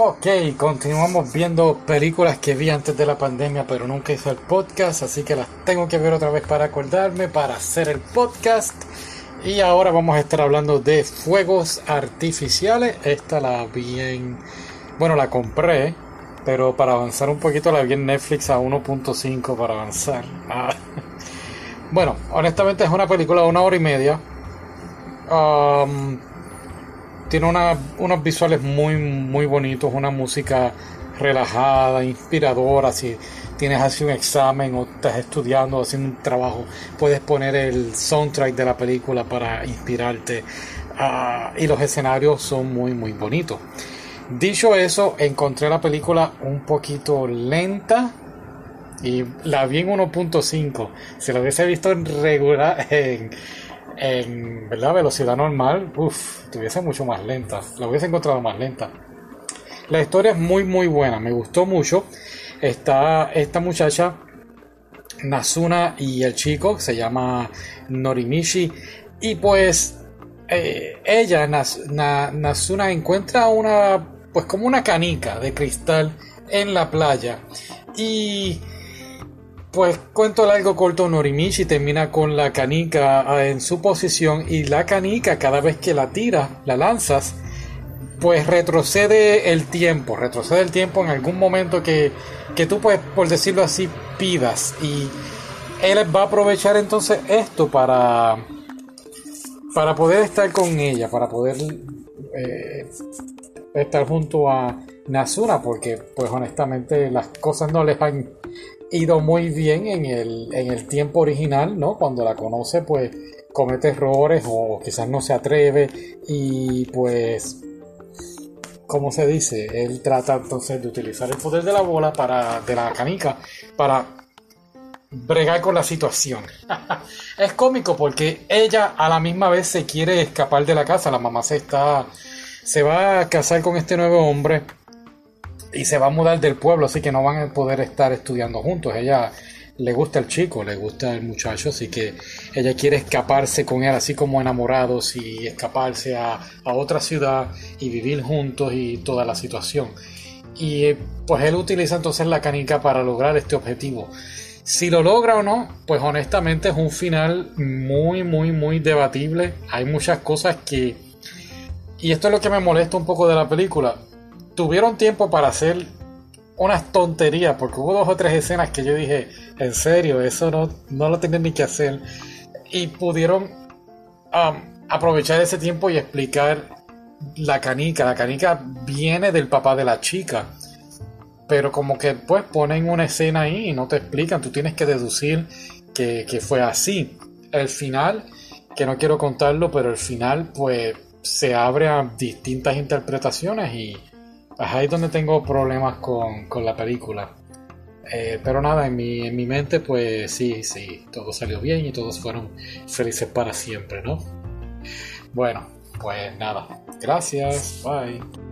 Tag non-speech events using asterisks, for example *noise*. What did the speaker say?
Ok, continuamos viendo películas que vi antes de la pandemia, pero nunca hice el podcast, así que las tengo que ver otra vez para acordarme, para hacer el podcast. Y ahora vamos a estar hablando de fuegos artificiales. Esta la vi en. Bueno, la compré, pero para avanzar un poquito la vi en Netflix a 1.5 para avanzar. Ah. *laughs* Bueno, honestamente es una película de una hora y media. Tiene unos visuales muy, muy bonitos, una música relajada, inspiradora. Si tienes así un examen o estás estudiando, haciendo un trabajo, puedes poner el soundtrack de la película para inspirarte. Ah, y los escenarios son muy, muy bonitos. Dicho eso, encontré la película un poquito lenta y la vi en 1.5. Si la hubiese visto en regular, *laughs* en, en ¿verdad? velocidad normal, uff, estuviese mucho más lenta. La hubiese encontrado más lenta. La historia es muy muy buena, me gustó mucho. Está esta muchacha, Nasuna y el chico, se llama Norimishi. Y pues eh, ella, Nasuna, encuentra una, pues como una canica de cristal en la playa. Y pues cuento largo corto, Norimichi termina con la canica ah, en su posición y la canica cada vez que la tira, la lanzas, pues retrocede el tiempo, retrocede el tiempo en algún momento que, que tú pues por decirlo así pidas. Y él va a aprovechar entonces esto para para poder estar con ella, para poder eh, estar junto a Nasuna, porque pues honestamente las cosas no les han ido muy bien en el, en el tiempo original, ¿no? Cuando la conoce, pues comete errores o quizás no se atreve y pues, como se dice, él trata entonces de utilizar el poder de la bola para, de la canica, para bregar con la situación. *laughs* es cómico porque ella a la misma vez se quiere escapar de la casa, la mamá se está, se va a casar con este nuevo hombre y se va a mudar del pueblo, así que no van a poder estar estudiando juntos. Ella le gusta el chico, le gusta el muchacho, así que ella quiere escaparse con él, así como enamorados, y escaparse a, otra ciudad y vivir juntos y toda la situación. Y pues él utiliza entonces la canica para lograr este objetivo. Si lo logra o no, pues honestamente es un final muy, muy, muy debatible. Hay muchas cosas que... Y esto es lo que me molesta un poco de la película tuvieron tiempo para hacer unas tonterías, porque hubo dos o tres escenas que yo dije, en serio, eso no, no lo tienen ni que hacer. Y pudieron um, aprovechar ese tiempo y explicar la canica. La canica viene del papá de la chica. Pero como que pues ponen una escena ahí y no te explican. Tú tienes que deducir que, que fue así. El final, que no quiero contarlo, pero el final pues se abre a distintas interpretaciones y ahí es donde tengo problemas con, la película. Eh, pero nada, en mi, en mi mente, pues sí, sí, todo salió bien y todos fueron felices para siempre, ¿no? Bueno, pues nada, gracias, bye.